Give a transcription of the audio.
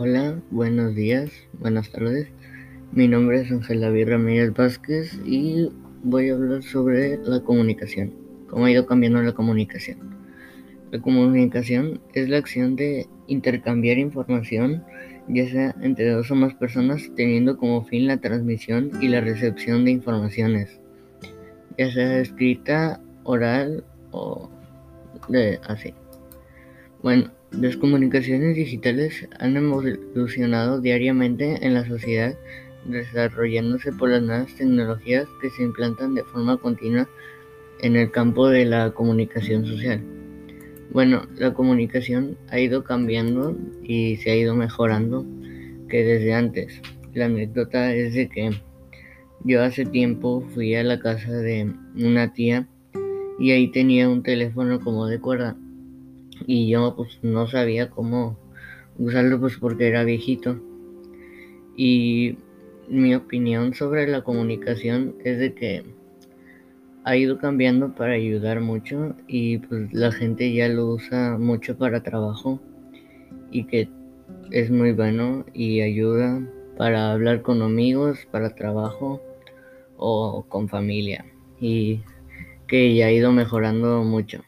Hola, buenos días, buenas tardes. Mi nombre es Ángel David Ramírez Vázquez y voy a hablar sobre la comunicación, cómo ha ido cambiando la comunicación. La comunicación es la acción de intercambiar información, ya sea entre dos o más personas, teniendo como fin la transmisión y la recepción de informaciones, ya sea escrita, oral o de así. Bueno, las comunicaciones digitales han evolucionado diariamente en la sociedad, desarrollándose por las nuevas tecnologías que se implantan de forma continua en el campo de la comunicación social. Bueno, la comunicación ha ido cambiando y se ha ido mejorando que desde antes. La anécdota es de que yo hace tiempo fui a la casa de una tía y ahí tenía un teléfono como de cuerda y yo pues no sabía cómo usarlo pues porque era viejito y mi opinión sobre la comunicación es de que ha ido cambiando para ayudar mucho y pues la gente ya lo usa mucho para trabajo y que es muy bueno y ayuda para hablar con amigos, para trabajo o con familia y que ya ha ido mejorando mucho.